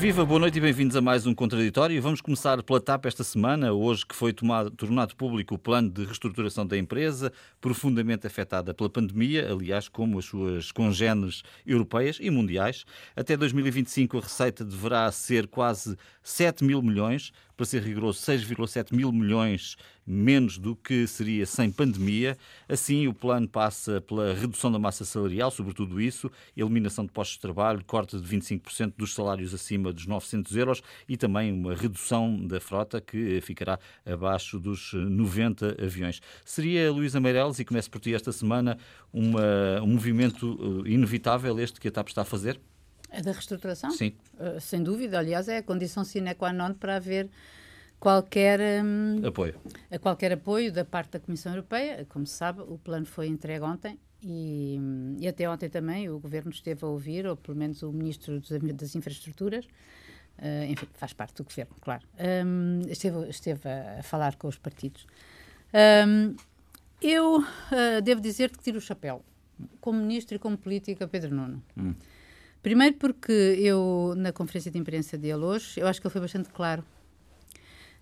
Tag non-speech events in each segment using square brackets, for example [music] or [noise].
Viva, boa noite e bem-vindos a mais um Contraditório. Vamos começar pela TAP esta semana, hoje que foi tomado, tornado público o plano de reestruturação da empresa, profundamente afetada pela pandemia, aliás, como as suas congêneres europeias e mundiais. Até 2025 a receita deverá ser quase 7 mil milhões, para ser rigoroso, 6,7 mil milhões menos do que seria sem pandemia. Assim, o plano passa pela redução da massa salarial, sobretudo isso, eliminação de postos de trabalho, corte de 25% dos salários acima dos 900 euros e também uma redução da frota que ficará abaixo dos 90 aviões. Seria, Luísa Meireles, e começo por ti esta semana, uma, um movimento eh, inevitável este que a TAP está a fazer? A da reestruturação? Sim. Uh, sem dúvida, aliás, é a condição sine qua non para haver qualquer um, apoio. A qualquer apoio da parte da Comissão Europeia. Como se sabe, o plano foi entregue ontem e, e até ontem também o Governo esteve a ouvir, ou pelo menos o Ministro das Infraestruturas, uh, enfim, faz parte do Governo, claro, um, esteve, esteve a, a, falar com os partidos. Um, eu uh, devo dizer que tiro o chapéu, como Ministro e como política, Pedro Nuno. Hum. Primeiro porque eu, na conferência de imprensa dele hoje, eu acho que ele foi bastante claro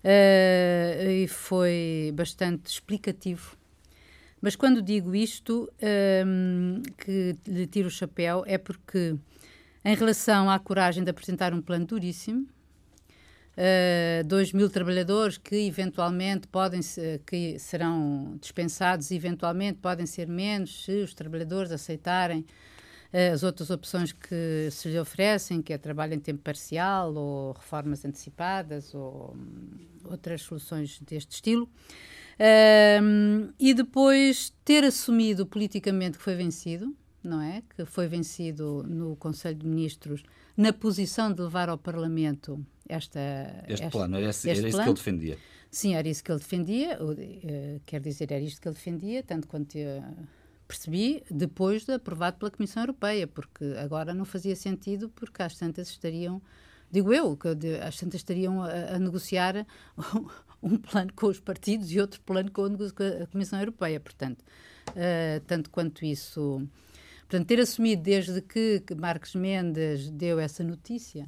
e foi bastante explicativo. Mas quando digo isto, um, ehm, que lhe tiro o chapéu, é porque, em relação à coragem de apresentar um plano duríssimo, uh, 2 mil trabalhadores que eventualmente podem que serão dispensados, eventualmente podem ser menos se os trabalhadores aceitarem eh, as outras opções que se lhe oferecem, que é trabalho em tempo parcial ou reformas antecipadas ou hum, outras soluções deste estilo. Um, e depois ter assumido politicamente que foi vencido, não é? Que foi vencido no Conselho de Ministros na posição de levar ao Parlamento esta, este esta, plano. Era, este era isso plano. que ele defendia. Sim, era isso que ele defendia. Uh, quer dizer, era isto que ele defendia, tanto quanto. Uh, percebi depois de aprovado pela Comissão Europeia, porque agora não fazia sentido, porque às tantas estariam, digo eu, que às tantas estariam a, a negociar [laughs] um plano com os partidos e outro plano com a Comissão Europeia. Portanto, uh, tanto quanto isso. Portanto, ter assumido desde que Marcos Mendes deu essa notícia,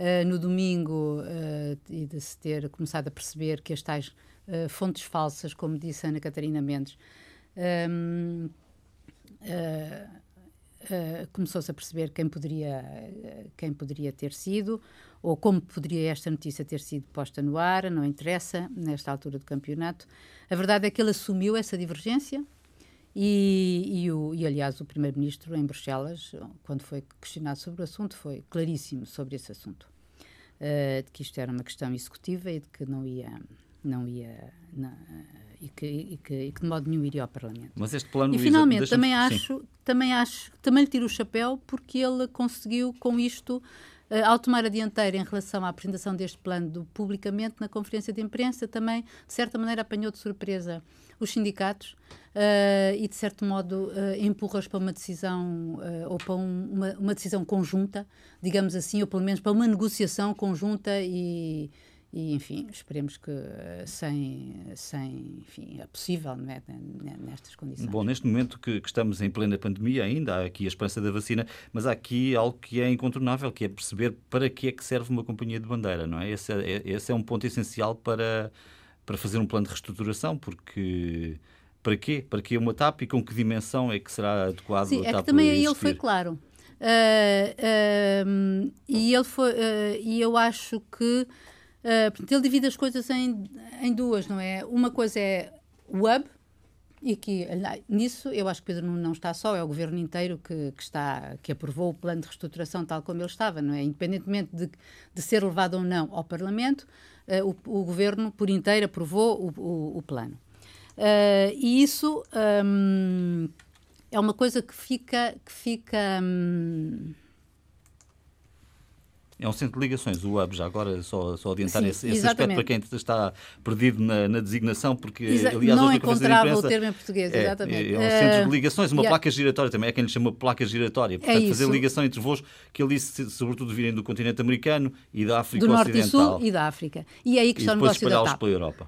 uh, no domingo, uh, e de se ter começado a perceber que as tais fontes falsas, como disse Ana Catarina Mendes, um, uh, começou-se a perceber quem poderia, quem poderia ter sido ou como poderia esta notícia ter sido posta no ar, não interessa, nesta altura do campeonato. A verdade é que ele assumiu essa divergência e, e, o, e aliás, o Primeiro-Ministro em Bruxelas, quando foi questionado sobre o assunto, foi claríssimo sobre esse assunto. Uh, de que isto era uma questão executiva e de que não ia, não ia não, e que, e, que, e que de modo nenhum iria ao Parlamento. Mas este plano, e finalmente também acho, também acho, também lhe tiro o chapéu porque ele conseguiu com isto Uh, ao tomar a dianteira em relação à apresentação deste plano do, publicamente na conferência de imprensa, também, de certa maneira, apanhou de surpresa os sindicatos uh, e, de certo modo, uh, empurra-os para uma decisão ou para um, uma, uma, decisão conjunta, digamos assim, ou pelo menos para uma negociação conjunta e, e enfim, esperemos que eh, sem, sem enfim, é possível não é, nestas condições. Bom, neste momento que, que, estamos em plena pandemia ainda, há aqui a esperança da vacina, mas há aqui algo que é incontornável, que é perceber para que é que serve uma companhia de bandeira, não é? Esse é, esse é um ponto essencial para, para fazer um plano de reestruturação, porque para quê? Para que uma TAP e com que dimensão é que será adequado Sim, a TAP é que também aí ele foi claro. Uh, uh, e ele foi, uh, e eu acho que Uh, portanto, ele divide as coisas em, em duas, não é? Uma coisa é o hub, e aqui, nisso, eu acho que Pedro não está só, é o governo inteiro que, que, está, que aprovou o plano de reestruturação tal como ele estava, não é? Independentemente de, de ser levado ou não ao Parlamento, uh, o, o, governo por inteiro aprovou o, o, o plano. Uh, e isso um, é uma coisa que fica. Que fica um, é um centro de ligações, o hub, já agora só, só adiantar Sim, esse, esse aspecto para quem está perdido na, na designação, porque Exa aliás não encontrava imprensa, o termo em português, é, exatamente. É, é um centro de ligações, uma yeah. placa giratória também, é quem lhe chama placa giratória. Portanto, é fazer ligação entre voos que disse, sobretudo, virem do continente americano e da África do Ocidental. Do Norte e Sul e da África. E é aí que está o negócio da TAP.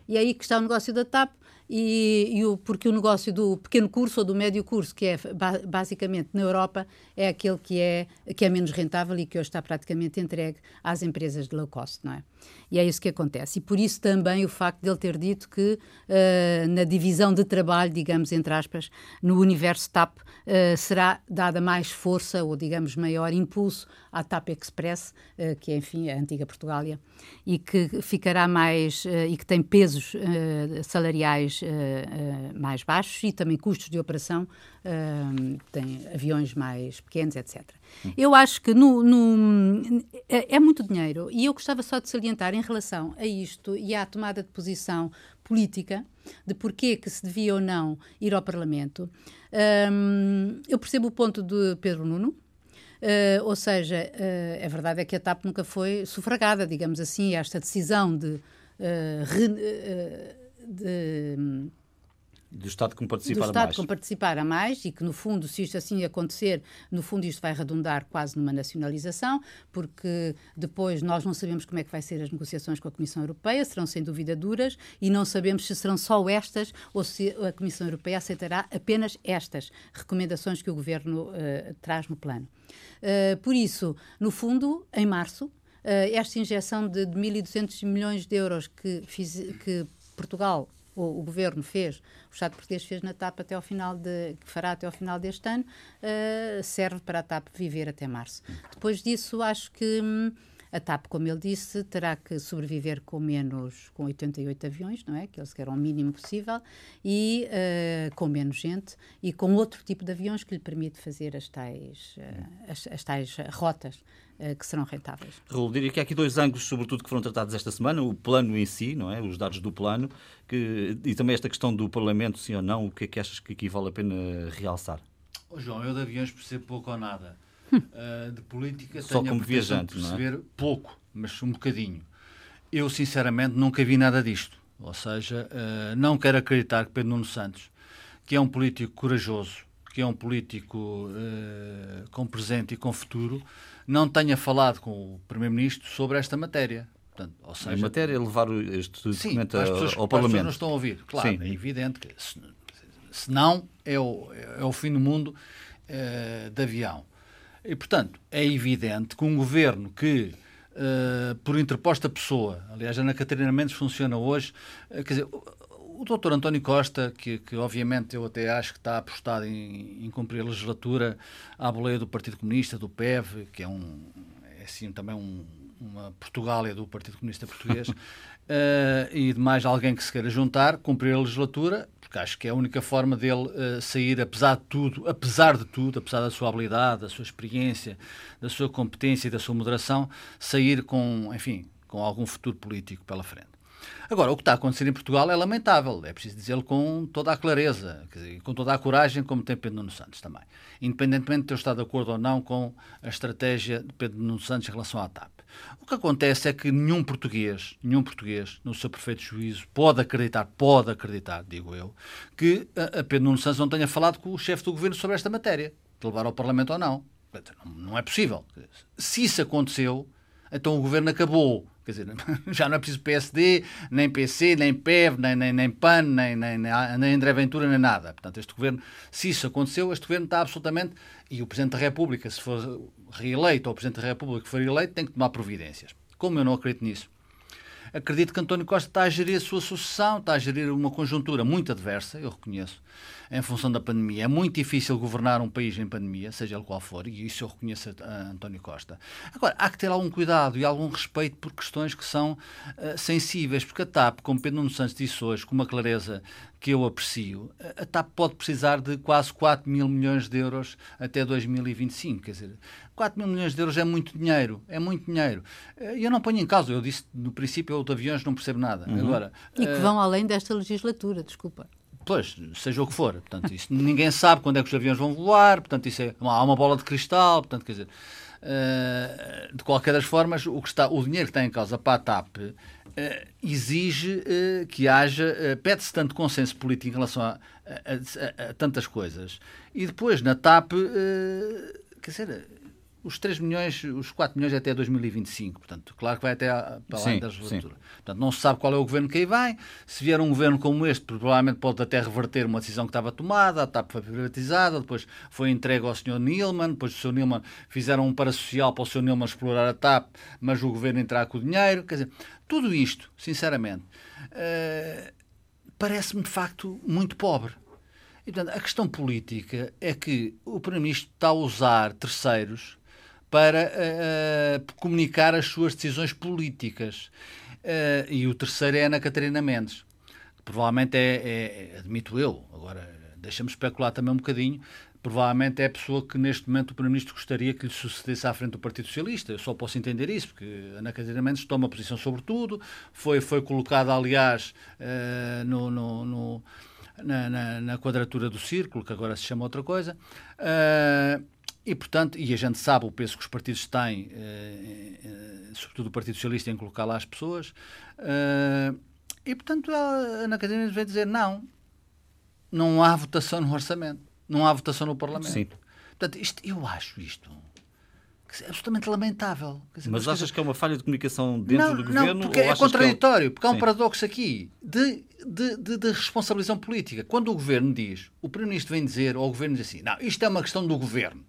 E é aí que está o negócio da TAP e, e o, porque o negócio do pequeno curso ou do médio curso, que é basicamente na Europa, é aquele que é, que é menos rentável e que hoje está praticamente entregue às empresas de low cost, não é? E é isso que acontece. E por isso também o facto de ele ter dito que uh, na divisão de trabalho, digamos, entre aspas, no universo TAP, uh, será dada mais força ou, digamos, maior impulso à TAP Express, uh, que é, enfim, a antiga Portugália, e que ficará mais, e que tem pesos salariais mais baixos e também custos de operação, tem aviões mais pequenos, etc. Eu acho que no, no, é, é, muito dinheiro e eu gostava só de salientar em relação a isto e à tomada de posição política de porquê que se devia ou não ir ao Parlamento. Um, eu percebo o ponto de Pedro Nuno, Uh, ou seja, uh, a verdade é que a TAP nunca foi sufragada, digamos assim, esta decisão de, uh, re, de do Estado como participar do Estado mais. como participar a mais e que, no fundo, se isto assim acontecer, no fundo isto vai redundar quase numa nacionalização, porque depois nós não sabemos como é que vai ser as negociações com a Comissão Europeia, serão sem dúvida duras e não sabemos se serão só estas ou se a Comissão Europeia aceitará apenas estas recomendações que o Governo uh, traz no plano. Uh, por isso, no fundo, em março, uh, esta injeção de, de 1.200 milhões de euros que, fiz, que Portugal o, o, governo fez, o Estado português fez na TAP até ao final de, que fará até ao final deste ano, uh, serve para a TAP viver até março. Depois disso, acho que hum, a TAP, como ele disse, terá que sobreviver com menos, com 88 aviões, não é? Que eles querem o mínimo possível, e uh, com menos gente e com outro tipo de aviões que lhe permite fazer as tais, uh, as, as tais rotas eh, que serão rentáveis. Raul, diria que há aqui dois ângulos, sobretudo, que foram tratados esta semana: o plano em si, não é? os dados do plano, que, e também esta questão do Parlamento, sim ou não. O que é que achas que aqui vale a pena realçar? Oh, João, eu de aviões percebo pouco ou nada. Uh, de política Só tenho como a viajante, de perceber não é? pouco, mas um bocadinho. Eu, sinceramente, nunca vi nada disto. Ou seja, uh, não quero acreditar que Pedro Nuno Santos, que é um político corajoso, que é um político uh, com presente e com futuro, não tenha falado com o Primeiro-Ministro sobre esta matéria. Portanto, ou seja, a matéria é levar este sim, documento as pessoas, ao Parlamento. As pessoas não estão a ouvir. Claro, sim. é evidente que se, se não é o, é o fim do mundo uh, de avião. E, portanto, é evidente que um governo que, uh, por interposta pessoa, aliás, a Ana Catarina Mendes funciona hoje, uh, quer dizer, o doutor António Costa, que, que, obviamente eu até acho que está apostado em, em, cumprir a legislatura à boleia do Partido Comunista, do PEV, que é um é assim também um, uma Portugália do Partido Comunista Português, uh, [laughs] e de mais alguém que se queira juntar, cumprir a legislatura, porque acho que é a única forma dele uh, sair, apesar de tudo, apesar de tudo, apesar da sua habilidade, da sua experiência, da sua competência e da sua moderação, sair com, enfim, com algum futuro político pela frente. Agora, o que está a acontecer em Portugal é lamentável, é preciso dizê-lo com toda a clareza, dizer, com toda a coragem, como tem Pedro Nuno Santos também. Independentemente de eu estar de acordo ou não com a estratégia de Pedro Nuno Santos em relação à TAP. O que acontece é que nenhum português, nenhum português, no seu perfeito juízo, pode acreditar, pode acreditar, digo eu, que a Pedro Nuno Santos não tenha falado com o chefe do governo sobre esta matéria, de levar ao Parlamento ou não. Não é possível. Se isso aconteceu, então o governo acabou Quer dizer, [laughs] já não é preciso PSD, nem PC, nem PEV, nem, nem, nem PAN, nem, nem, nem André Ventura, nem nada. Portanto, este governo, se isso aconteceu, este governo está absolutamente. E o Presidente da República, se for reeleito, ou o Presidente da República for eleito, tem que tomar providências. Como eu não acredito nisso, acredito que António Costa está a gerir a sua sucessão, está a gerir uma conjuntura muito adversa, eu reconheço em função da pandemia. É muito difícil governar um país em pandemia, seja ele qual for, e isso eu reconheço a António Costa. Agora, há que ter algum cuidado e algum respeito por questões que são uh, sensíveis, porque a TAP, como Pedro Nuno Santos disse hoje, com uma clareza que eu aprecio, a TAP pode precisar de quase 4 mil milhões de euros até 2025. Quer dizer, 4 mil milhões de euros é muito dinheiro, é muito dinheiro. Eh, e eu não ponho em causa, eu disse no princípio, eu de aviões não percebo nada. Uhum. Agora, e que uh... vão além desta legislatura, desculpa. Pois, seja o que for. Portanto, isso, ninguém sabe quando é que os aviões vão voar, portanto, isso é, há uma bola de cristal, portanto, quer dizer, uh, de qualquer das formas, o, que está, o dinheiro que está em causa para a TAP uh, exige uh, que haja, pede-se tanto consenso político em relação a, a, a, a, tantas coisas. E depois, na TAP, quer dizer, os 3 milhões, os 4 milhões até 2025. Portanto, claro que vai até a, para além da legislatura. Portanto, não se sabe qual é o governo que aí vem. Se vier um governo como este, provavelmente pode até reverter uma decisão que estava tomada, a TAP foi privatizada, depois foi entregue ao Sr. Nilman, depois o Sr. Nilman fizeram um parasocial para o Sr. Nilman explorar a TAP, mas o governo entrar com o dinheiro. Quer dizer, tudo isto, sinceramente, uh, parece-me de facto muito pobre. E, portanto, a questão política é que o Primeiro-Ministro está a usar terceiros para uh, comunicar as suas decisões políticas. Uh, e o terceiro é Ana Catarina Mendes. Que provavelmente é, é, é, admito eu, agora deixa-me especular também um bocadinho, provavelmente é a pessoa que neste momento o Primeiro-Ministro gostaria que lhe sucedesse à frente do Partido Socialista. Eu só posso entender isso, porque Ana Catarina Mendes toma posição sobre tudo, foi, foi colocada, aliás, uh, no, no, no na, na, na, quadratura do círculo, que agora se chama outra coisa. Uh, e, portanto, e a gente sabe o peso que os partidos têm, uh, sobretudo o Partido Socialista, em colocar lá as pessoas. e, portanto, ela, Ana Catarina vai dizer não, não há votação no orçamento, não há votação no Parlamento. Sim. Portanto, isto, eu acho isto é absolutamente lamentável. Dizer, mas, mas achas que é uma falha de comunicação dentro não, do governo? Não, porque é contraditório, é... porque há um Sim. paradoxo aqui de, de, de, de, responsabilização política. Quando o governo diz, o Primeiro-Ministro vem dizer, ou o governo diz assim, não, isto é uma questão do governo.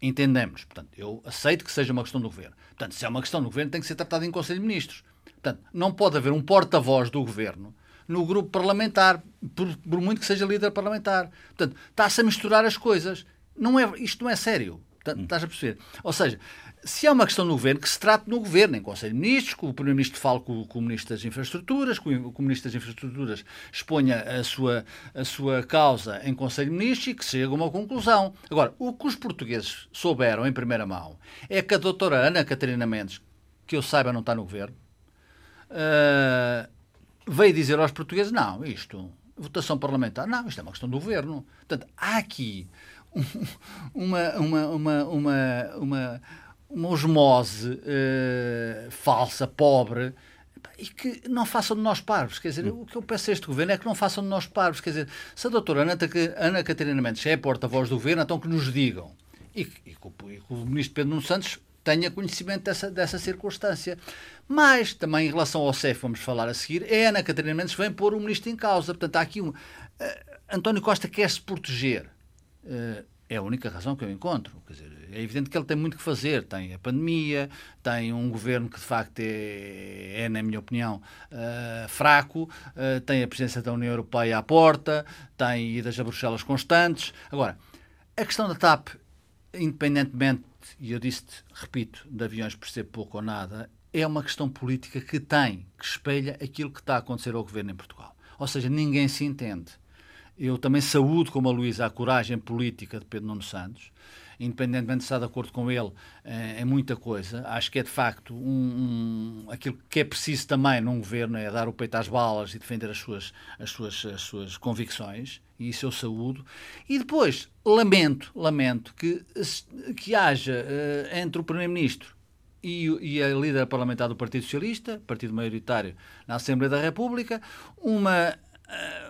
Entendemos. Portanto, eu aceito que seja uma questão do governo. Portanto, se é uma questão do governo, tem que ser tratado em Conselho de Ministros. Portanto, não pode haver um porta-voz do governo no grupo parlamentar, por, por muito que seja líder parlamentar. Portanto, está-se a misturar as coisas. Não é, isto não é sério. Hum. Estás a perceber? Ou seja, se é uma questão do governo, que se trate no governo, em Conselho de Ministros, que o Primeiro-Ministro fale com, com, o Ministro das Infraestruturas, que o, Ministro das Infraestruturas exponha a sua, a sua causa em Conselho de Ministros e que chegue a uma conclusão. Agora, o que os portugueses souberam em primeira mão é que a doutora Ana Catarina Mendes, que eu saiba não está no governo, uh, veio dizer aos portugueses: não, isto, votação parlamentar, não, isto é uma questão do governo. Portanto, há aqui [laughs] uma, uma, uma, uma, uma, uma osmose uh, falsa, pobre, e que não façam de nós parvos. Quer dizer, o que eu peço a este governo é que não façam de nós parvos. Quer dizer, se a doutora Ana, Ana Catarina Mendes é a porta-voz do governo, então que nos digam. E, e, que, e que o ministro Pedro Nuno Santos tenha conhecimento dessa, dessa circunstância. Mas, também em relação ao CEF, vamos falar a seguir, é Ana Catarina Mendes que vem pôr o ministro em causa. Portanto, há aqui um... Uh, António Costa quer se proteger. Uh, é a única razão que eu encontro. Quer dizer, é evidente que ele tem muito que fazer. Tem a pandemia, tem um governo que de facto é, é na minha opinião, uh, fraco, uh, tem a presença da União Europeia à porta, tem idas a Bruxelas constantes. Agora, a questão da TAP, independentemente, e eu disse repito, de aviões percebo pouco ou nada, é uma questão política que tem, que espelha aquilo que está a acontecer ao governo em Portugal. Ou seja, ninguém se entende. Eu também saúdo, como a Luísa, a coragem política de Pedro Nuno Santos, independentemente de estar de acordo com ele é, muita coisa. Acho que é de facto um, um, aquilo que é preciso também num governo é dar o peito às balas e defender as suas, as suas, as suas convicções, e isso eu saúdo. E depois, lamento, lamento que, que haja uh, entre o Primeiro-Ministro e, e, a líder parlamentar do Partido Socialista, partido maioritário na Assembleia da República, uma,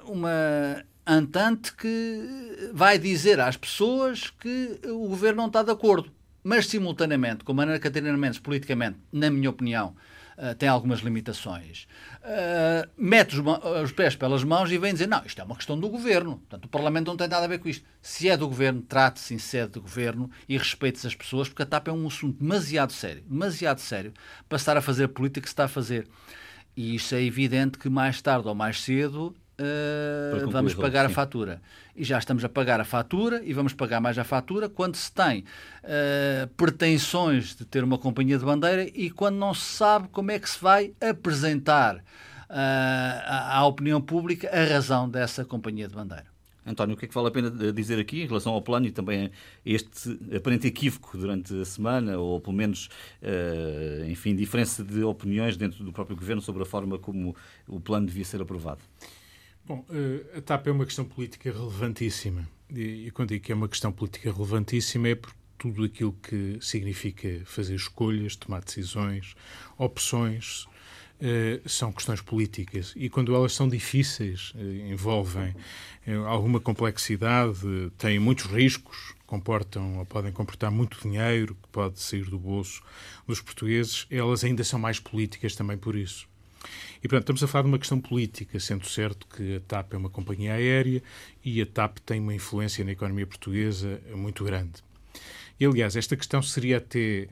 uma Antante que vai dizer às pessoas que o governo não está de acordo. Mas, simultaneamente, como a Ana Catarina Mendes, politicamente, na minha opinião, uh, tem algumas limitações, uh, mete os, os, pés pelas mãos e vem dizer: não, isto é uma questão do governo. Portanto, o Parlamento não tem nada a ver com isto. Se é do governo, trate-se em sede do governo e respeite as pessoas, porque a TAP é um assunto demasiado sério, demasiado sério, para estar a fazer política que se está a fazer. E isto é evidente que mais tarde ou mais cedo uh, vamos pagar a fatura. E já estamos a pagar a fatura e vamos pagar mais a fatura quando se tem uh, pretensões de ter uma companhia de bandeira e quando não se sabe como é que se vai apresentar uh, à, à opinião pública a razão dessa companhia de bandeira. António, o que é que vale a pena dizer aqui em relação ao plano e também a este aparente equívoco durante a semana, ou pelo menos, enfim, diferença de opiniões dentro do próprio governo sobre a forma como o plano devia ser aprovado? Bom, eh, a TAP é uma questão política relevantíssima. E quando digo que é uma questão política relevantíssima é por tudo aquilo que significa fazer escolhas, tomar decisões, opções, uh, são questões políticas e quando elas são difíceis, uh, envolvem alguma complexidade, têm muitos riscos, comportam ou podem comportar muito dinheiro que pode sair do bolso dos portugueses, elas ainda são mais políticas também por isso. E, portanto, estamos a falar de uma questão política, sendo certo que a TAP é uma companhia aérea e a TAP tem uma influência na economia portuguesa muito grande. E, aliás, esta questão seria até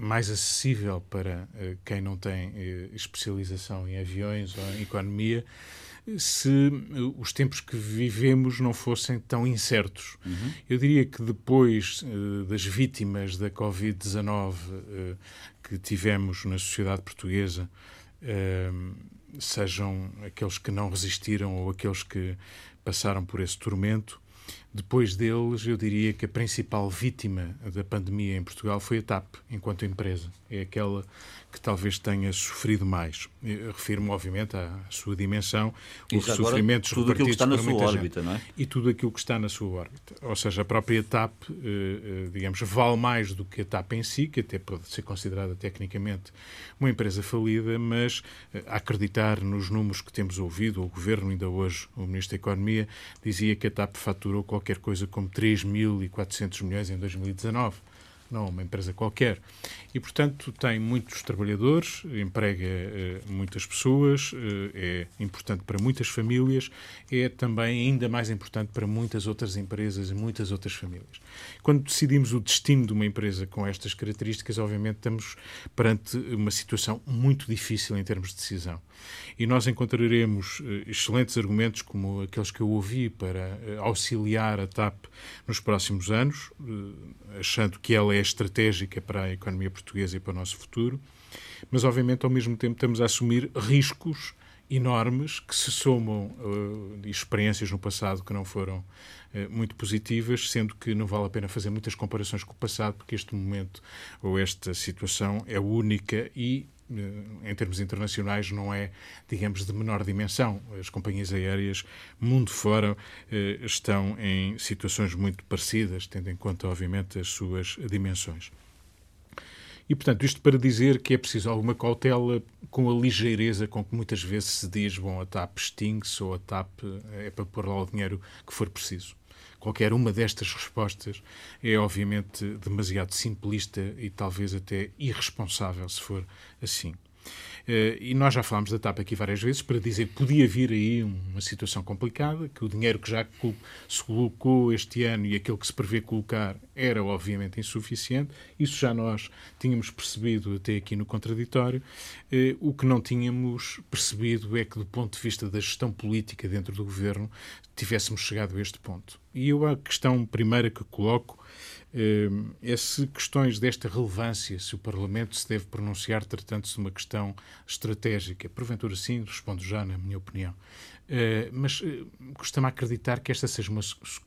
mais acessível para uh, quem não tem uh, especialização em aviões ou em economia se uh, os tempos que vivemos não fossem tão incertos. Uhum. Eu diria que depois das vítimas da Covid-19 que tivemos na sociedade portuguesa, sejam aqueles que não resistiram ou aqueles que passaram por esse tormento, depois deles, eu diria que a principal vítima da pandemia em Portugal foi a TAP, enquanto empresa. É aquela que talvez tenha sofrido mais. Refiro-me, obviamente, à sua dimensão, os sofrimentos tudo aquilo que está na sua órbita, não é? E tudo aquilo que está na sua órbita. Ou seja, a própria TAP, eh, eh, digamos, vale mais do que a TAP em si, que até pode ser considerada tecnicamente uma empresa falida, mas eh, a acreditar nos números que temos ouvido, o Governo, ainda hoje, o Ministro da Economia, dizia que a TAP faturou qualquer coisa como 3.400 milhões em 2019 não uma empresa qualquer. E, portanto, tem muitos trabalhadores, emprega eh, muitas pessoas, eh, é importante para muitas famílias, é também ainda mais importante para muitas outras empresas e muitas outras famílias. Quando decidimos o destino de uma empresa com estas características, obviamente estamos perante uma situação muito difícil em termos de decisão. E nós encontraremos eh, excelentes argumentos, como aqueles que eu ouvi, para auxiliar a TAP nos próximos anos, achando que ela é estratégica para a economia portuguesa e para o nosso futuro, mas obviamente ao mesmo tempo estamos a assumir riscos enormes que se somam uh, experiências no passado que não foram uh, muito positivas, sendo que não vale a pena fazer muitas comparações com o passado, porque este momento ou esta situação é única e em termos internacionais, não é, digamos, de menor dimensão. As companhias aéreas, mundo fora, estão em situações muito parecidas, tendo em conta, obviamente, as suas dimensões. E, portanto, isto para dizer que é preciso alguma cautela com a ligeireza com que muitas vezes se diz, bom, a TAP extingue-se ou a TAP eh, é para pôr lá o dinheiro que for preciso. Qualquer uma destas respostas é, obviamente, demasiado simplista e talvez até irresponsável, se for assim. Eh, e nós já falámos da TAP aqui várias vezes para dizer que podia vir aí uma situação complicada, que o dinheiro que já se colocou este ano e aquele que se prevê colocar era obviamente insuficiente. Isso já nós tínhamos percebido até aqui no contraditório. Eh, o que não tínhamos percebido é que, do ponto de vista da gestão política dentro do governo, tivéssemos chegado a este ponto. E eu a questão primeira que coloco é se questões desta relevância, se o Parlamento se deve pronunciar tratando-se de uma questão estratégica. Porventura sim, respondo já, na minha opinião. Eh, mas uh, custa-me acreditar que esta seja uma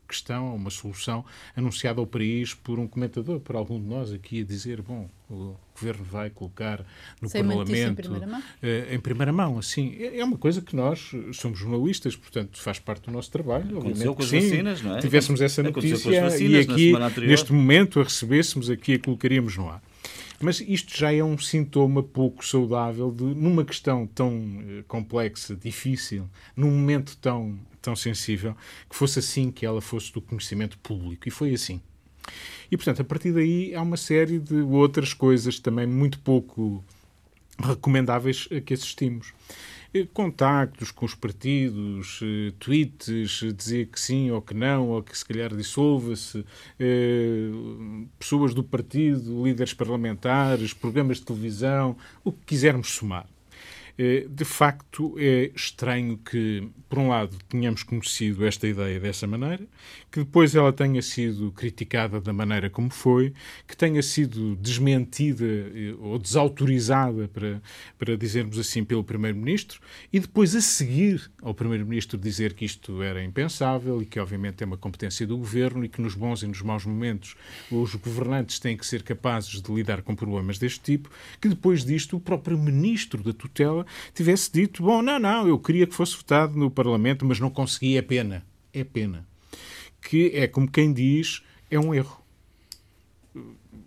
questão, uma solução anunciada ao país por um comentador, por algum de nós aqui, a dizer: bom, o governo vai colocar no Sem Parlamento. Em primeira mão? Uh, em primeira mão, assim. É, é, uma coisa que nós somos jornalistas, portanto, faz parte do nosso trabalho. Aconteceu com as sim, vacinas, não é? Tivéssemos essa notícia e aqui, neste momento, a recebêssemos, aqui a colocaríamos no ar. Mas isto já é um sintoma pouco saudável de, numa questão tão uh, complexa, difícil, num momento tão, tão sensível, que fosse assim que ela fosse do conhecimento público. E foi assim. E, portanto, a partir daí há uma série de outras coisas também muito pouco recomendáveis a que assistimos. Eh, contactos com os partidos, eh, tweets, eh, dizer que sim ou que não, ou que se calhar dissolva-se, pessoas do partido, líderes parlamentares, programas de televisão, o que quisermos somar. Eh, de facto, é estranho que, por um lado, tenhamos conhecido esta ideia dessa maneira, que depois ela tenha sido criticada da maneira como foi, que tenha sido desmentida eh, ou desautorizada, para, para dizermos assim, pelo Primeiro-Ministro, e depois, a seguir ao Primeiro-Ministro, dizer que isto era impensável e que, obviamente, é uma competência do Governo e que, nos bons e nos maus momentos, os governantes têm que ser capazes de lidar com problemas deste tipo, que depois disto o próprio Ministro da tutela tivesse dito: bom, não, não, eu queria que fosse votado no Parlamento, mas não consegui, é pena. É pena. Que é como quem diz: é um erro.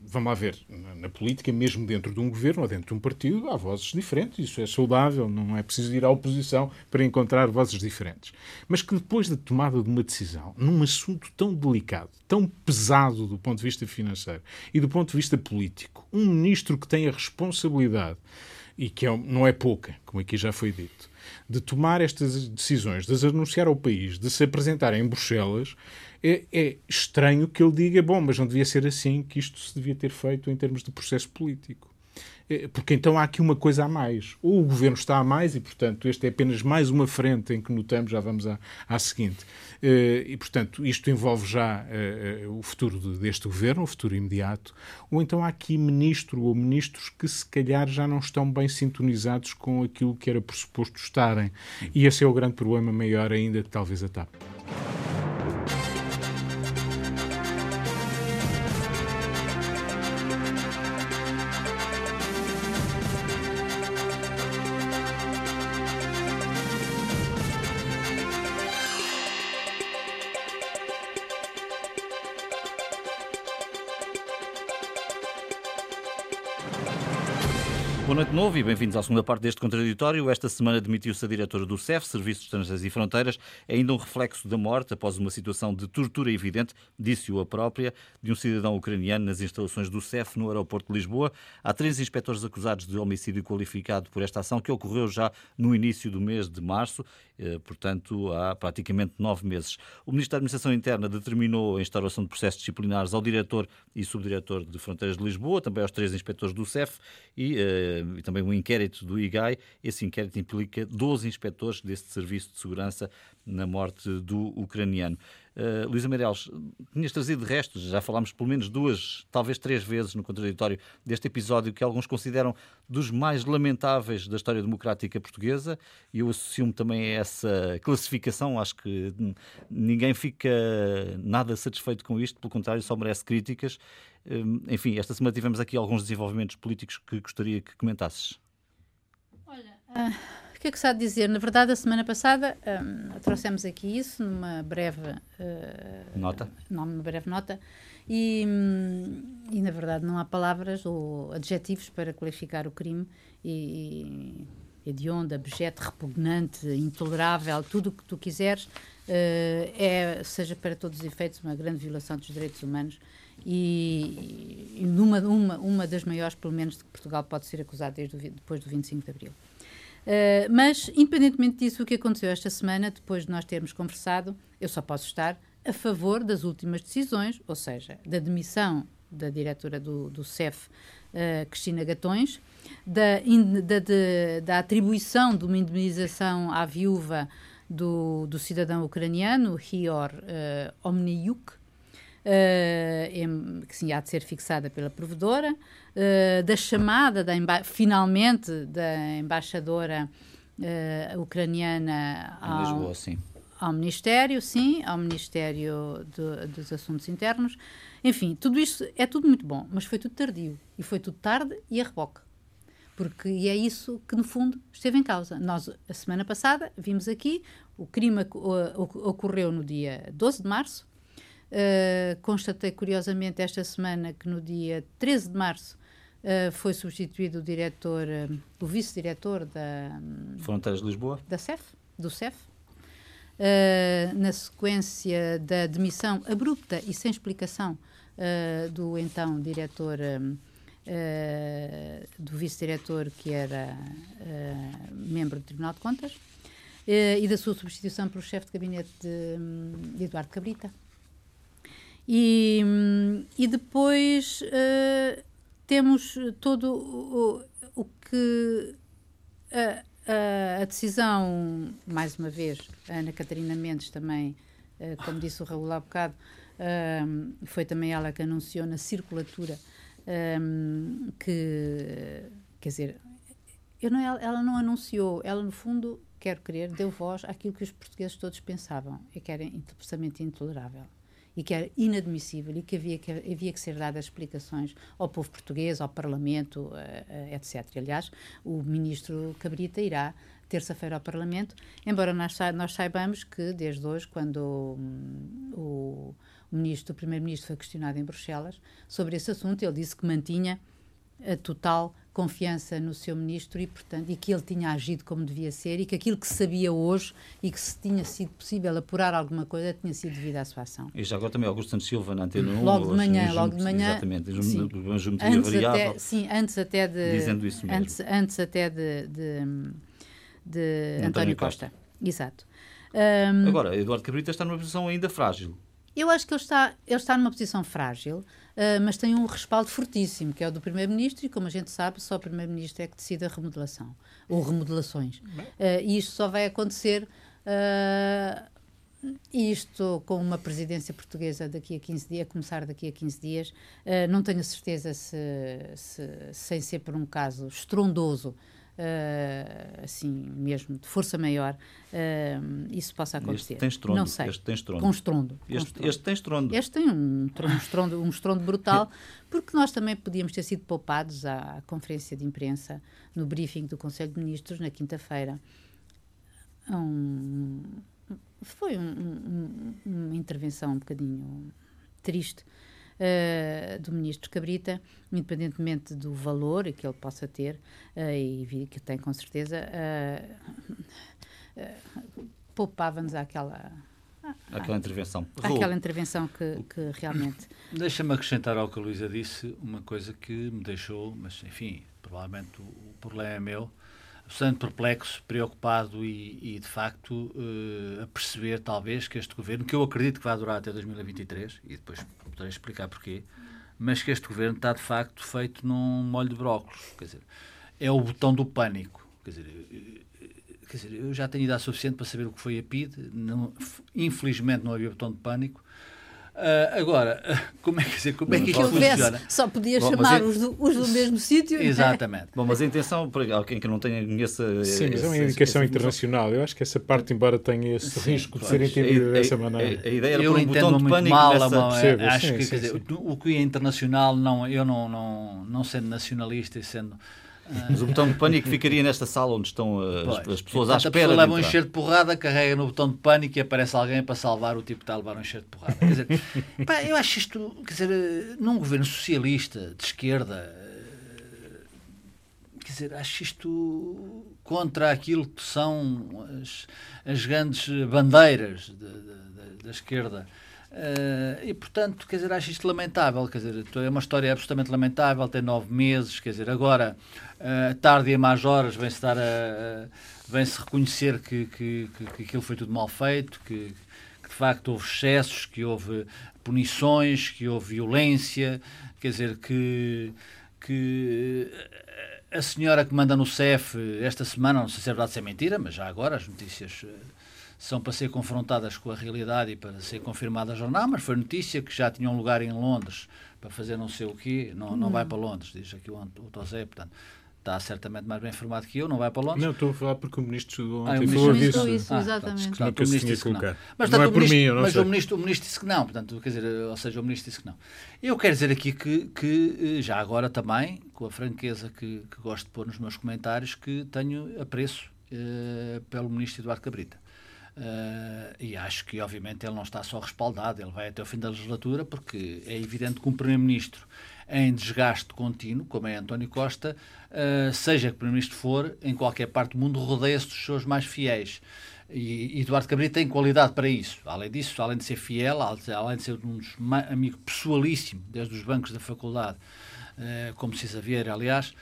vamos lá ver, na, política, mesmo dentro de um governo ou dentro de um partido, há vozes diferentes. Isso é saudável, não é preciso ir à oposição para encontrar vozes diferentes. Mas que depois da tomada de uma decisão, num assunto tão delicado, tão pesado do ponto de vista financeiro e do ponto de vista político, um ministro que tem a responsabilidade, e que é, não é pouca, como aqui já foi dito, de tomar estas decisões, de as anunciar ao país, de se apresentar em Bruxelas, é, é, estranho que ele diga, bom, mas não devia ser assim que isto se devia ter feito em termos de processo político. É, porque então há aqui uma coisa a mais. Ou o governo está a mais e, portanto, este é apenas mais uma frente em que notamos, já vamos à, à seguinte. É, e, portanto, isto envolve já é, o futuro deste governo, o futuro imediato. Ou então há aqui ministro ou ministros que, se calhar, já não estão bem sintonizados com aquilo que era pressuposto estarem. E esse é o grande problema maior ainda que talvez a TAP. Novo e bem-vindos à segunda parte deste contraditório. Esta semana demitiu-se a diretora do CEF, Serviços Estrangeiros e Fronteiras, ainda um reflexo da morte após uma situação de tortura evidente, disse-o a própria, de um cidadão ucraniano nas instalações do CEF no aeroporto de Lisboa. Há três inspectores acusados de homicídio qualificado por esta ação, que ocorreu já no início do mês de março, eh, portanto há praticamente nove meses. O Ministro da Administração Interna determinou a instauração de processos disciplinares ao diretor e subdiretor de Fronteiras de Lisboa, também aos três inspectores do CEF e eh, e também um inquérito do IGAI. Esse inquérito implica 12 inspectores deste serviço de segurança na morte do ucraniano. Uh, Luísa Meireles, tinhas trazido de resto, já falámos pelo menos duas, talvez três vezes no contraditório deste episódio que alguns consideram dos mais lamentáveis da história democrática portuguesa e eu associo-me também a essa classificação. Acho que ninguém fica nada satisfeito com isto, pelo contrário, só merece críticas. Uh, enfim, esta semana tivemos aqui alguns desenvolvimentos políticos que gostaria que comentasses. Olha. Uh que é que se há de dizer? Na verdade, a semana passada um, trouxemos aqui isso numa breve uh, nota. Numa breve nota. E, hum, e, na verdade, não há palavras ou adjetivos para qualificar o crime. E, e hediondo, abjeto, repugnante, intolerável, tudo o que tu quiseres, uh, é, seja para todos os efeitos, uma grande violação dos direitos humanos e, e numa, uma, uma das maiores, pelo menos, de que Portugal pode ser acusado desde o, depois do 25 de Abril. Uh, mas, independentemente disso, o que aconteceu esta semana, depois de nós termos conversado, eu só posso estar a favor das últimas decisões, ou seja, da demissão da diretora do, do CEF, uh, Cristina Gatões, da, in, da, de, da, atribuição de uma indemnização à viúva do, do cidadão ucraniano, Hior uh, Omniuk, uh, que sim, há de ser fixada pela provedora, uh, da chamada da finalmente da embaixadora uh, ucraniana ao, Lisboa, sim. ao Ministério, sim, ao Ministério do, dos Assuntos Internos. Enfim, tudo isto é tudo muito bom, mas foi tudo tardio e foi tudo tarde e a reboque porque e é isso que, no fundo, esteve em causa. Nós, a semana passada, vimos aqui, o crime ocorreu no dia 12 de março, Uh, constatei curiosamente esta semana que no dia 13 de março uh, foi substituído o diretor, uh, o vice-diretor da um, Fronteiras de Lisboa, da CEF, do CEF, na sequência da demissão abrupta e sem explicação do então diretor do vice-diretor que era membro do Tribunal de Contas e da sua substituição pelo chefe de gabinete de, de Eduardo Cabrita. E, e depois uh, temos todo o, o que a, a, a, decisão, mais uma vez, a Ana Catarina Mendes também, uh, como disse o Raul há bocado, uh, foi também ela que anunciou na circulatura que, quer dizer, eu não, ela não anunciou, ela no fundo, quero crer, deu voz àquilo que os portugueses todos pensavam e que era absolutamente intolerável e que era inadmissível e que havia que, havia que ser dadas explicações ao povo português, ao Parlamento, uh, uh, etc. Aliás, o ministro Cabrita irá terça-feira ao Parlamento, embora nós, nós, saibamos que desde hoje, quando o, o, o ministro, o primeiro-ministro foi questionado em Bruxelas sobre esse assunto, ele disse que mantinha a total confiança no seu ministro e, portanto, e que ele tinha agido como devia ser e que aquilo que se sabia hoje e que se tinha sido possível apurar alguma coisa tinha sido devido à sua ação. E já agora também Augusto Santos Silva na Antena 1. Logo de manhã, logo de manhã. Exatamente, sim, antes variável. Até, sim, antes até de... Dizendo isso mesmo. Antes, antes até de, de, de António, António Costa. Costa. Exato. Um, Agora, Eduardo Cabrita está numa posição ainda frágil. Eu acho que ele está, ele está numa posição frágil, uh, mas tem um respaldo fortíssimo, que é o do Primeiro-Ministro, e como a gente sabe, só o Primeiro-Ministro é que decide a remodelação, ou remodelações. Uh, e isto só vai acontecer, uh, isto com uma presidência portuguesa daqui a 15 dias, começar daqui a 15 dias, não tenho certeza se, se, sem ser por um caso estrondoso, Uh, assim mesmo, de força maior, uh, isso possa acontecer. Este tem estrondo. Não sei. Este tem estrondo. Com estrondo. Este, com estrondo. este tem estrondo. Este tem um, um, estrondo, um estrondo brutal, [laughs] porque nós também podíamos ter sido poupados à conferência de imprensa, no briefing do Conselho de Ministros, na quinta-feira. Um, foi um, uma intervenção um bocadinho triste uh, do ministro Cabrita, independentemente do valor que ele possa ter, uh, e que tem com certeza, uh, poupava-nos aquela. Aquela intervenção. Aquela intervenção que, que realmente. Deixa-me acrescentar ao que a Luísa disse uma coisa que me deixou, mas enfim, provavelmente o, o problema é meu, bastante perplexo, preocupado e, e de facto uh, a perceber talvez que este governo, que eu acredito que vai durar até 2023, e depois poderei explicar porquê, mas que este governo está de facto feito num molho de brócolos. Quer dizer, é o botão do pânico. Quer dizer, quer dizer, eu já tenho idade suficiente para saber o que foi a PID, não, infelizmente não havia botão de pânico. Uh, agora, [laughs] como é que, dizer, como é que isto funciona? Só podia Bom, chamar os, do, os do mesmo sítio. Exatamente. Bom, mas a intenção, para alguém que não tenha conheça. Sim, mas é uma indicação internacional. Eu acho que essa parte, embora tenha esse sim, risco de ser entendida dessa a, maneira. A, a, ideia era eu pôr um botão de pânico mal, nessa... Uma, percebo, acho sim, que, sim, quer dizer, o que é internacional, não, eu não, não, não sendo nacionalista e sendo mas o botão de pânico ficaria nesta sala onde estão as, as pessoas à espera. A pessoa leva um enxerto de porrada, carrega no botão de pânico e aparece alguém para salvar o tipo que está a levar um enxerto de porrada. Quer dizer, [laughs] pá, eu acho isto, quer dizer, num governo socialista, de esquerda, quer dizer, acho isto contra aquilo que são as, as grandes bandeiras da esquerda. Uh, e portanto, quer dizer, acho isto lamentável. Quer dizer, é uma história absolutamente lamentável. Tem nove meses, quer dizer, agora, uh, tarde e a mais horas, vem-se dar a, vem-se reconhecer que, que, que, que, aquilo foi tudo mal feito, que, que, de facto houve excessos, que houve punições, que houve violência. Quer dizer, que, que a senhora que manda no CEF esta semana, não sei se é verdade se é mentira, mas já agora as notícias são para ser confrontadas com a realidade e para ser confirmada a jornal, mas foi notícia que já tinha um lugar em Londres para fazer não sei o quê, não, não vai para Londres, diz aqui o, o Tosé, portanto, está certamente mais bem informado que eu, não vai para Londres. Não, estou a falar porque o Ministro ontem ah, o falou disso. Isso, ah, exatamente. Portanto, nunca se tinha colocado. Mas, não é por por ministro, mim, eu não mas sei. O, ministro, o Ministro disse que não, portanto, quer dizer, ou seja, o Ministro disse que não. Eu quero dizer aqui que, que já agora também, com a franqueza que, que gosto de pôr nos meus comentários, que tenho apreço eh, pelo Ministro Eduardo Cabrita. Uh, e acho que, obviamente, ele não está só respaldado, ele vai até o fim da legislatura, porque é evidente que um Primeiro-Ministro em desgaste contínuo, como é António Costa, uh, seja que Primeiro-Ministro for, em qualquer parte do mundo, rodeia-se dos seus mais fiéis. E, Eduardo Cabrita tem qualidade para isso. Além disso, além de ser fiel, além de ser um dos amigos pessoalíssimo, desde os bancos da faculdade, uh, como Cisa Vieira, aliás,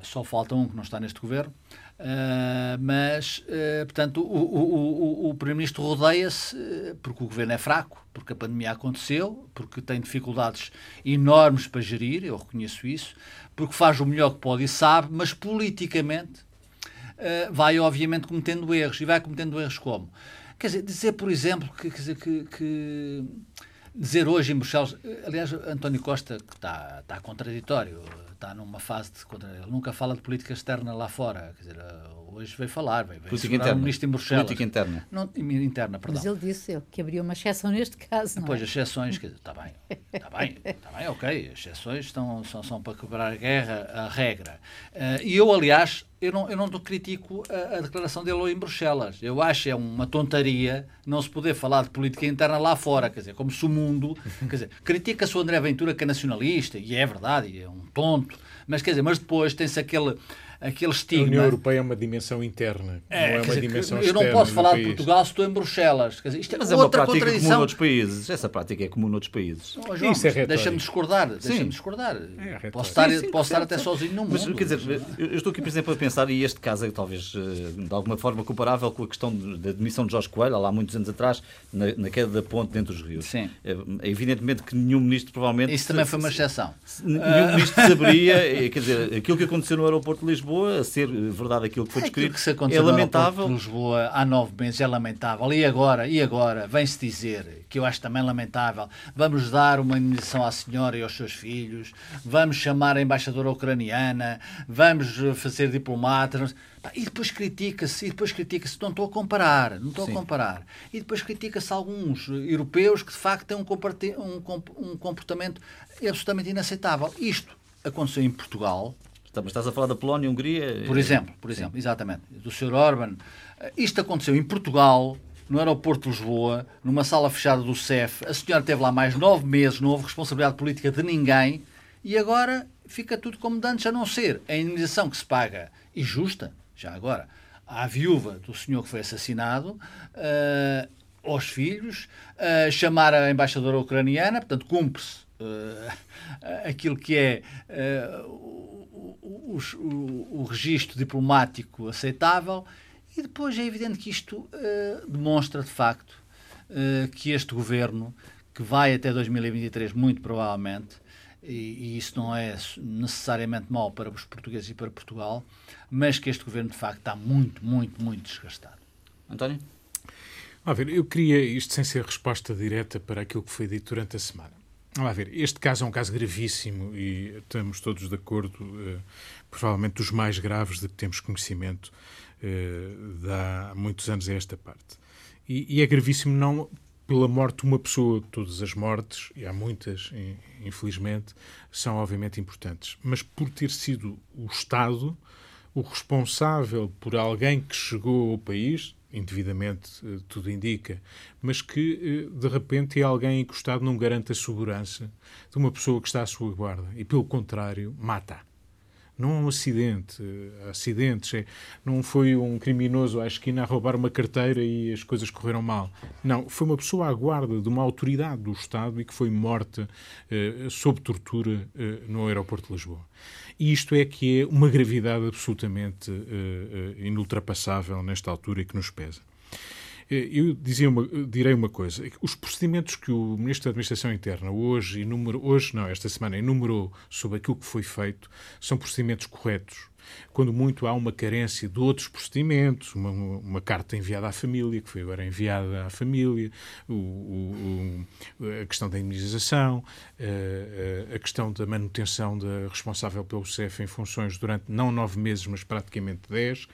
só falta um que não está neste governo. Uh, mas, uh, portanto, o, o, o, o Primeiro-Ministro rodeia-se uh, porque o governo é fraco, porque a pandemia aconteceu, porque tem dificuldades enormes para gerir, eu reconheço isso, porque faz o melhor que pode e sabe, mas politicamente vai, obviamente, cometendo erros. E vai cometendo erros como? Quer dizer, dizer, por exemplo, que, dizer, que, que dizer hoje em Bruxelas, aliás, António Costa, que está, está contraditório, está numa fase de. Ele nunca fala de política externa lá fora. Quer dizer, hoje veio falar, veio, veio política interna. um ministro em Bruxelas. Política interna. Não, interna, perdão. Mas ele disse que abriu uma exceção neste caso. Não pois, é? as exceções, quer dizer, está bem, está bem, está bem, ok. As exceções estão, são, são para quebrar a guerra, a regra. Uh, e eu, aliás, eu não, eu não critico a, a, declaração dele em Bruxelas. Eu acho é uma tontaria não se poder falar de política interna lá fora, quer dizer, como se o mundo. Quer dizer, [laughs] critica-se o André Ventura que é nacionalista, e é verdade, é um tonto, mas quer dizer, mas depois tem-se aquele aquele estigma. A União Europeia é uma dimensão interna, é, não é uma dizer, dimensão Eu não posso falar de Portugal se estou em Bruxelas. Quer dizer, isto é Mas é outra uma prática contradição. comum noutros países. Essa prática é comum noutros países. Oh, João, Isso é Deixa-me discordar. Deixa-me discordar. É posso estar, sim, sim, posso estar até sozinho no mundo. Mas, quer dizer, eu estou aqui, por exemplo, a pensar, e este caso é talvez eh, de alguma forma comparável com a questão da demissão de Jorge Coelho, lá há muitos anos atrás, na, na queda da ponte dentro dos rios. Sim. É, evidentemente que nenhum ministro, provavelmente. Isso também foi uma exceção. Nenhum ministro saberia, eh, quer dizer, aquilo que aconteceu no aeroporto de Lisboa, a ser verdade aquilo que foi descrito, que se é lamentável. de Lisboa há nove meses é lamentável. E agora, e agora, vem-se dizer, que eu acho também lamentável, vamos dar uma indemnização à senhora e aos seus filhos, vamos chamar a embaixadora ucraniana, vamos fazer diplomatas. E depois critica-se, e depois critica-se, não estou a comparar, não estou Sim. a comparar. E depois critica-se alguns europeus que de facto têm um um um comportamento absolutamente inaceitável. Isto aconteceu em Portugal, mas estás a falar da Polónia, Hungria. por eh, exemplo, por exemplo, exatamente, do Sr. Orban. Isto aconteceu em Portugal, no aeroporto de Lisboa, numa sala fechada do CEF. A senhora esteve lá mais nove meses, não houve responsabilidade política de ninguém e agora fica tudo como de antes, a não ser a indenização que se paga e justa, já agora, à viúva do senhor que foi assassinado, eh, aos filhos, eh, chamar a embaixadora ucraniana, portanto, cumpre-se eh, [laughs] aquilo que é eh, o, o, o, registro diplomático aceitável e depois é evidente que isto eh, demonstra de facto eh, que este governo, que vai até 2023 muito provavelmente, e, e isso não é necessariamente mau para os portugueses e para Portugal, mas que este governo de facto está muito, muito, muito desgastado. António? A ver, eu queria isto sem ser resposta direta para aquilo que foi dito durante a semana. Vamos ver, este caso é um caso gravíssimo e estamos todos de acordo, eh, provavelmente dos mais graves de que temos conhecimento eh, há muitos anos a esta parte. E, e é gravíssimo não pela morte de uma pessoa, todas as mortes, e há muitas, in- infelizmente, são obviamente importantes, mas por ter sido o Estado o responsável por alguém que chegou ao país, indevidamente eh, tudo indica, mas que eh, de repente é alguém que o Estado não garante a segurança de uma pessoa que está à sua guarda e, pelo contrário, mata. Não é um acidente. eh, Acidentes. É, não foi um criminoso à esquina a roubar uma carteira e as coisas correram mal. Não, foi uma pessoa à guarda de uma autoridade do Estado e que foi morta eh, sob tortura eh, no aeroporto de Lisboa. E isto é que é uma gravidade absolutamente eh, inultrapassável nesta altura e que nos pesa. Eh, Eu dizia uma, direi uma coisa: os procedimentos que o Ministro da Administração Interna hoje enumerou, hoje não, esta semana enumerou sobre aquilo que foi feito, são procedimentos corretos. Quando muito há uma carência de outros procedimentos, uma, uma carta enviada à família, que foi agora enviada à família, o- o- a questão da indemnização, eh, eh, a questão da manutenção da responsável pelo CEF em funções durante não nove meses, mas praticamente dez.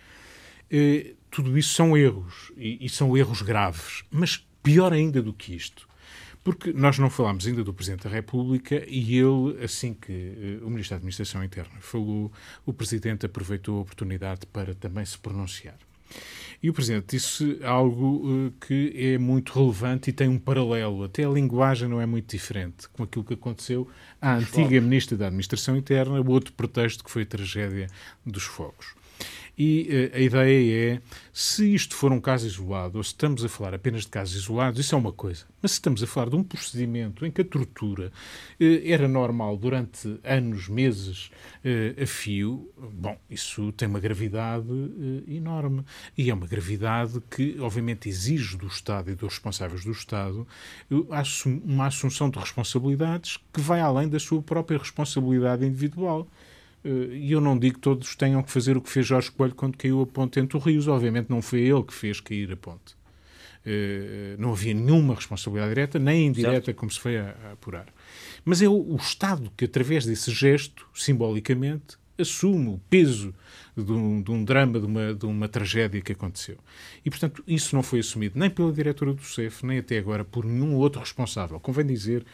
Eh, tudo isso são erros e, e são erros graves. Mas pior ainda do que isto, porque nós não falámos ainda do Presidente da República e ele, assim que eh, o Ministro da Administração Interna falou, o Presidente aproveitou a oportunidade para também se pronunciar. E o Presidente disse algo eh, que é muito relevante e tem um paralelo, até a linguagem não é muito diferente com aquilo que aconteceu à antiga Ministra da Administração Interna, o outro pretexto que foi a tragédia dos fogos. E eh, a ideia é, se isto for um caso isolado, ou se estamos a falar apenas de casos isolados, isso é uma coisa. Mas se estamos a falar de um procedimento em que a tortura eh, era normal durante anos, meses eh, a fio, bom, isso tem uma gravidade enorme. E é uma gravidade que, obviamente, exige do Estado e dos responsáveis do Estado uma assunção de responsabilidades que vai além da sua própria responsabilidade individual. Eh, E eu não digo que todos tenham que fazer o que fez Jorge Coelho quando caiu a ponte entre os rios. Obviamente não foi ele que fez cair a ponte. eh, não havia nenhuma responsabilidade direta, nem indireta, certo. como se foi a, a apurar. Mas é o, o Estado que, através desse gesto, simbolicamente, assume o peso de um, de um, drama, de uma, de uma tragédia que aconteceu. E, portanto, isso não foi assumido nem pela diretora do CEF, nem até agora por nenhum outro responsável. Convém dizer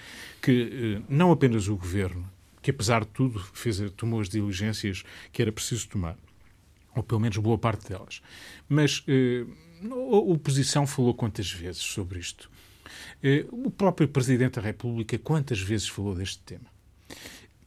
que eh, não apenas o governo, que apesar de tudo fez, tomou as diligências que era preciso tomar, ou pelo menos boa parte delas, mas eh, a oposição falou quantas vezes sobre isto? Eh, o próprio Presidente da República quantas vezes falou deste tema?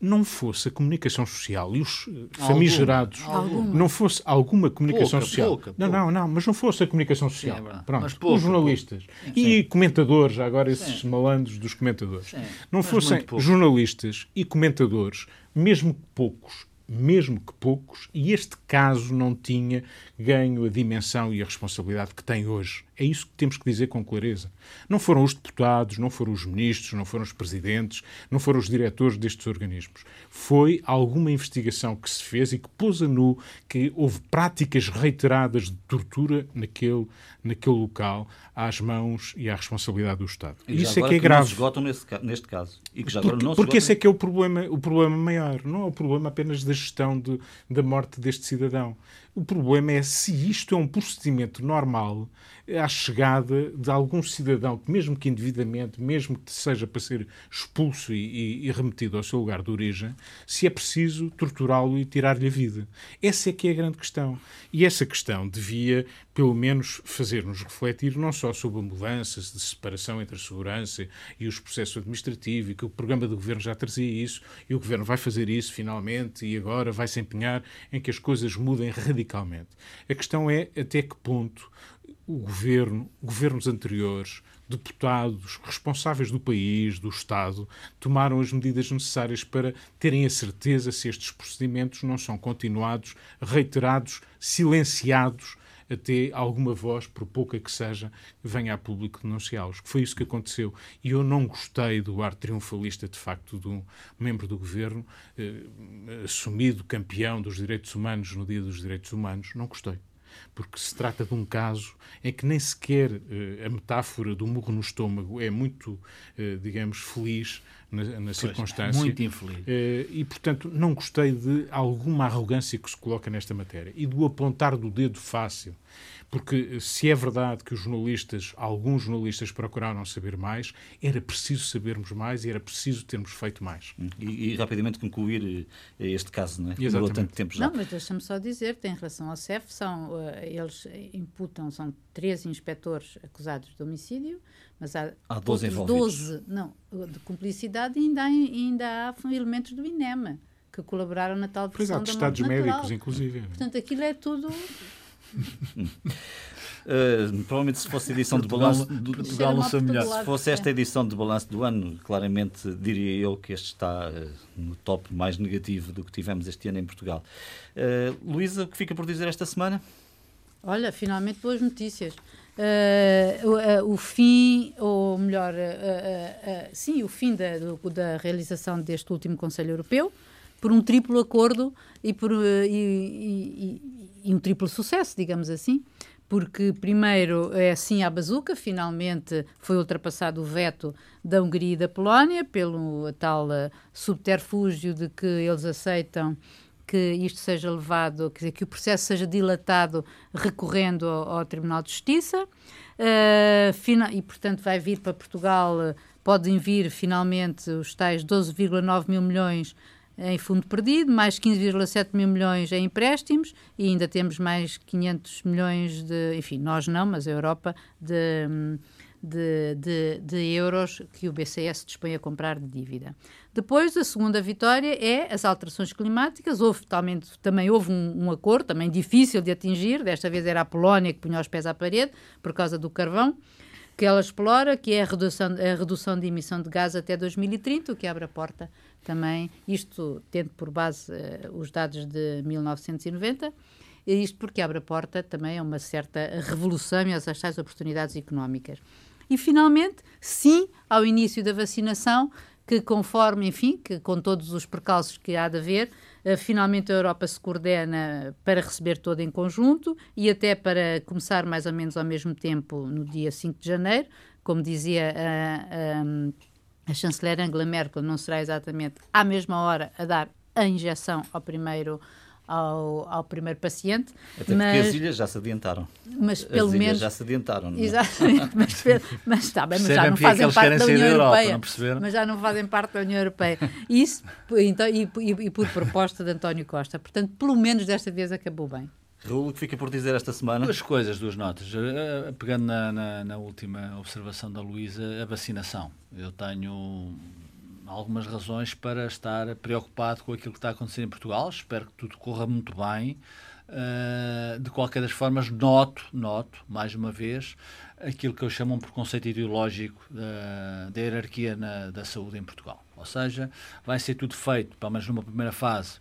Não fosse a comunicação social e os eh, famigerados, alguma. não fosse alguma comunicação pouca, social. Pouca, não, pouca. não, não, mas não fosse a comunicação social. Sim, é Pronto, pouca, os jornalistas e comentadores, agora esses Sim. malandros dos comentadores. Sim, não fossem jornalistas e comentadores, mesmo poucos, mesmo que poucos, e este caso não tinha ganho a dimensão e a responsabilidade que tem hoje. É isso que temos que dizer com clareza. Não foram os deputados, não foram os ministros, não foram os presidentes, não foram os diretores destes organismos. Foi alguma investigação que se fez e que pôs a nu que houve práticas reiteradas de tortura naquele, naquele local às mãos e à responsabilidade do Estado. E isso é que é que grave. Esgotam nesse, neste caso. E que já agora não porque esse é que é o problema, o problema maior. Não é o problema apenas da gestão de, da morte deste cidadão. O problema é se isto é um procedimento normal à chegada de algum cidadão que, mesmo que indevidamente, mesmo que seja para ser expulso e, e, remetido ao seu lugar de origem, se é preciso torturá-lo e tirar-lhe a vida. Essa é que é a grande questão. E essa questão devia, pelo menos, fazer-nos refletir não só sobre mudanças de separação entre a segurança e os processos administrativos, e que o programa do governo já trazia isso, e o governo vai fazer isso finalmente, e agora vai se empenhar em que as coisas mudem radicalmente. A questão é até que ponto o governo, governos anteriores, deputados, responsáveis do país, do Estado, tomaram as medidas necessárias para terem a certeza se estes procedimentos não são continuados, reiterados, silenciados até alguma voz, por pouca que seja, venha a público denunciá-los. Foi isso que aconteceu. E eu não gostei do ar triunfalista, de facto, de um membro do governo eh, assumido campeão dos direitos humanos no Dia dos Direitos Humanos. Não gostei porque se trata de um caso em que nem sequer uh, a metáfora do murro no estômago é muito, uh, digamos, feliz na, na pois, circunstância. Muito infeliz. Uh, e, portanto, não gostei de alguma arrogância que se coloca nesta matéria e do apontar do dedo fácil porque se é verdade que os jornalistas, alguns jornalistas procuraram saber mais, era preciso sabermos mais e era preciso termos feito mais. E, e rapidamente concluir eh, este caso, não é? Exatamente. tanto tempo já. Não, mas deixa-me só dizer, em relação ao CEF, são, uh, eles imputam, são 13 inspectores acusados de homicídio, mas há, há 12 envolvidos. 12, não, de cumplicidade e ainda há, ainda há elementos do INEMA que colaboraram na tal versão pois há estados médicos, inclusive. Portanto, aquilo é tudo Uh, [laughs] provavelmente se fosse a edição de balanço do Portugal não Se fosse esta edição de balanço do ano, claramente diria eu que este está uh, no top mais negativo do que tivemos este ano em Portugal. Uh, Luísa, o que fica por dizer esta semana? Olha, finalmente boas notícias. Uh, o, uh, o, fim, ou melhor, uh, sim, o fim da, do, da realização deste último Conselho Europeu, por um triplo acordo e, por, e, e, e um triplo sucesso, digamos assim porque primeiro é assim a bazuca, finalmente foi ultrapassado o veto da Hungria e da Polónia pelo tal subterfúgio de que eles aceitam que isto seja levado, quer dizer, que o processo seja dilatado recorrendo ao, ao Tribunal de Justiça. Uh, e portanto vai vir para Portugal, podem vir finalmente os tais 12,9 mil milhões em fundo perdido, mais 15,7 mil milhões em empréstimos e ainda temos mais 500 milhões de, enfim, nós não, mas a Europa, de, de, de, de euros que o BCS dispõe a comprar de dívida. Depois, a segunda vitória é as alterações climáticas. Houve talmente, também houve um, um, acordo, também difícil de atingir. Desta vez era a Polónia que punha os pés à parede por causa do carvão que ela explora, que é a redução, a redução de emissão de gás até 2030, o que abre a porta também, isto tendo por base uh, os dados de 1990, e isto porque abre a porta também a uma certa revolução e às tais oportunidades económicas. E, finalmente, sim, ao início da vacinação, que conforme, enfim, que com todos os percalços que há de haver, Uh, finalmente a Europa se coordena para receber todo em conjunto e até para começar mais ou menos ao mesmo tempo no dia 5 de janeiro. Como dizia a, a, a chanceler Angela Merkel, não será exatamente à mesma hora a dar a injeção ao primeiro ao, ao primeiro paciente. Até mas, porque as ilhas já se adiantaram. Mas pelo as menos. ilhas já se adiantaram, não é? Exatamente, [laughs] mas, mas [laughs] está bem, mas já não fazem parte da União Europa, Europeia. Mas já não fazem parte da União Europeia. Isso, então, e, e, e por proposta de António Costa. Portanto, pelo menos desta vez acabou bem. Raul, o que fica por dizer esta semana? Duas coisas, duas notas. Eh, pegando na, na, na última observação da Luísa, a vacinação. Eu tenho algumas razões para estar preocupado com aquilo que está acontecendo em Portugal. Espero que tudo corra muito bem. Uh, de qualquer das formas, noto, noto, mais uma vez, aquilo que eu chamo um preconceito ideológico da, da hierarquia na, da saúde em Portugal. Ou seja, vai ser tudo feito, pelo menos numa primeira fase,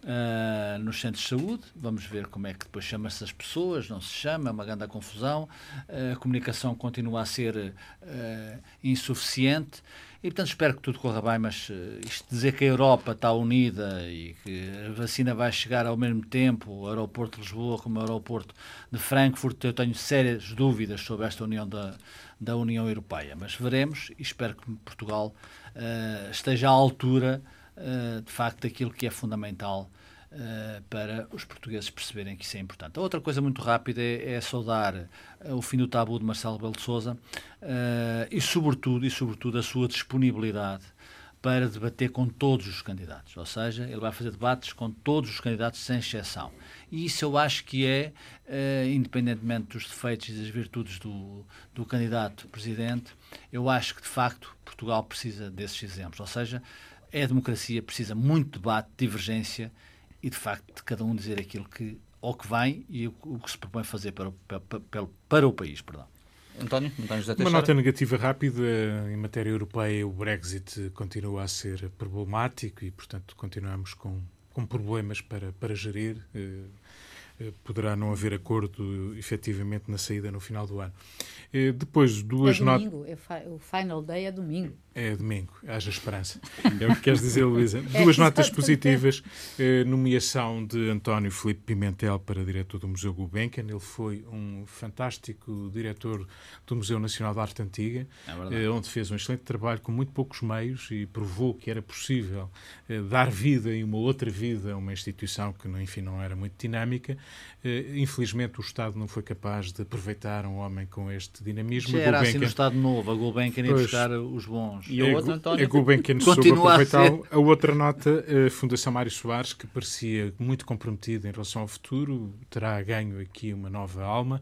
Uh, nos centros de saúde. Vamos ver como é que depois chama-se as pessoas, não se chama, é uma grande confusão. Uh, a comunicação continua a ser uh, insuficiente. E, portanto, espero que tudo corra bem, mas uh, isto dizer que a Europa está unida e que a vacina vai chegar ao mesmo tempo, o aeroporto de Lisboa como o aeroporto de Frankfurt, eu tenho sérias dúvidas sobre esta união da, da União Europeia. Mas veremos e espero que Portugal uh, esteja à altura, uh, de facto, daquilo que é fundamental Uh, para os portugueses perceberem que isso é importante. A outra coisa muito rápida é, é saudar uh, o fim do tabu de Marcelo Belo de Souza uh, e, sobretudo, e sobretudo a sua disponibilidade para debater com todos os candidatos. Ou seja, ele vai fazer debates com todos os candidatos, sem exceção. E isso eu acho que é, independentemente dos defeitos e das virtudes do, do candidato presidente, eu acho que, de facto, Portugal precisa desses exemplos. Ou seja, é a democracia, precisa muito debate, divergência e de facto de cada um dizer aquilo que ou que vem e o, o que se propõe fazer para, para, para, para o país. Perdão. António, António José Uma nota negativa rápida. Em matéria europeia, o Brexit continua a ser problemático e, portanto, continuamos com, com problemas para, para gerir. Eh, eh, poderá não haver acordo efetivamente na saída no final do ano. Eh, depois, duas é domingo, not... é o final day é domingo. É domingo, haja esperança. É o que queres dizer, Luísa. É, Duas notas positivas. Eh, nomeação de António Felipe Pimentel para diretor do Museu Gulbenkian. Ele foi um fantástico diretor do Museu Nacional de Arte Antiga, é onde fez um excelente trabalho com muito poucos meios e provou que era possível dar vida e uma outra vida a uma instituição que, enfim, não era muito dinâmica. Infelizmente, o Estado não foi capaz de aproveitar um homem com este dinamismo. Já era assim no Estado Novo, a Gulbenkian ia buscar os bons. E a outra, António? É Gulbenkian soube aproveitar a, a outra nota, a Fundação Mário Soares, que parecia muito comprometida em relação ao futuro, terá ganho aqui uma nova alma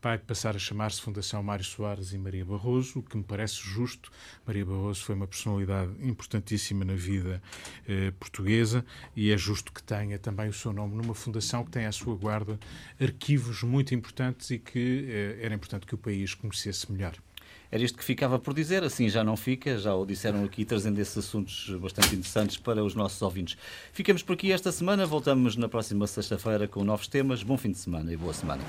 vai passar a chamar-se Fundação Mário Soares e Maria Barroso, o que me parece justo. Maria Barroso foi uma personalidade importantíssima na vida eh, portuguesa e é justo que tenha também o seu nome numa fundação que tem à sua guarda arquivos muito importantes e que eh, era importante que o país conhecesse melhor. Era isto que ficava por dizer, assim já não fica, já o disseram aqui, trazendo esses assuntos bastante interessantes para os nossos ouvintes. Ficamos por aqui esta semana, voltamos na próxima sexta-feira com novos temas. Bom fim de semana e boa semana.